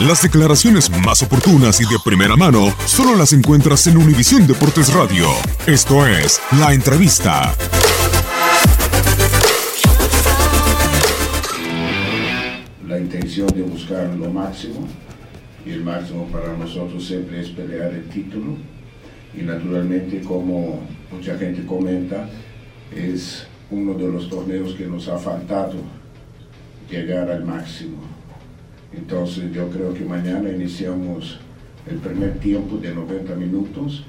Las declaraciones más oportunas y de primera mano solo las encuentras en Univisión Deportes Radio. Esto es La Entrevista. la intención de buscar lo máximo y el máximo para nosotros siempre es pelear el título y naturalmente como mucha gente comenta es uno de los torneos que nos ha faltado llegar al máximo. Entonces yo creo que mañana iniciamos el primer tiempo de 90 minutos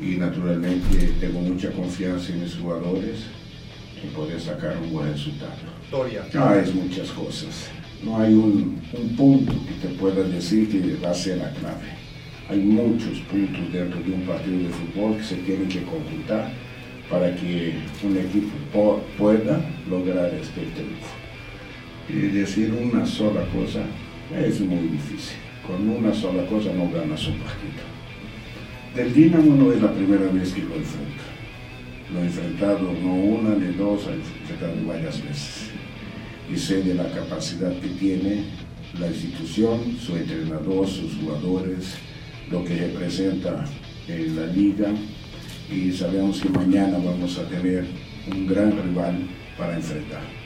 y naturalmente tengo mucha confianza en mis jugadores en poder sacar un buen resultado. Ah, es muchas cosas. No hay un, un punto que te pueda decir que va a ser la clave. Hay muchos puntos dentro de un partido de fútbol que se tienen que conjuntar para que un equipo po- pueda lograr este triunfo. Y decir una sola cosa es muy difícil. Con una sola cosa no ganas un partido. Del Dinamo no es la primera vez que lo enfrento. Lo he enfrentado no una ni dos, lo he enfrentado varias veces. Y sé de la capacidad que tiene la institución, su entrenador, sus jugadores, lo que representa en la liga. Y sabemos que mañana vamos a tener un gran rival para enfrentar.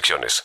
restricciones.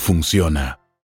funciona.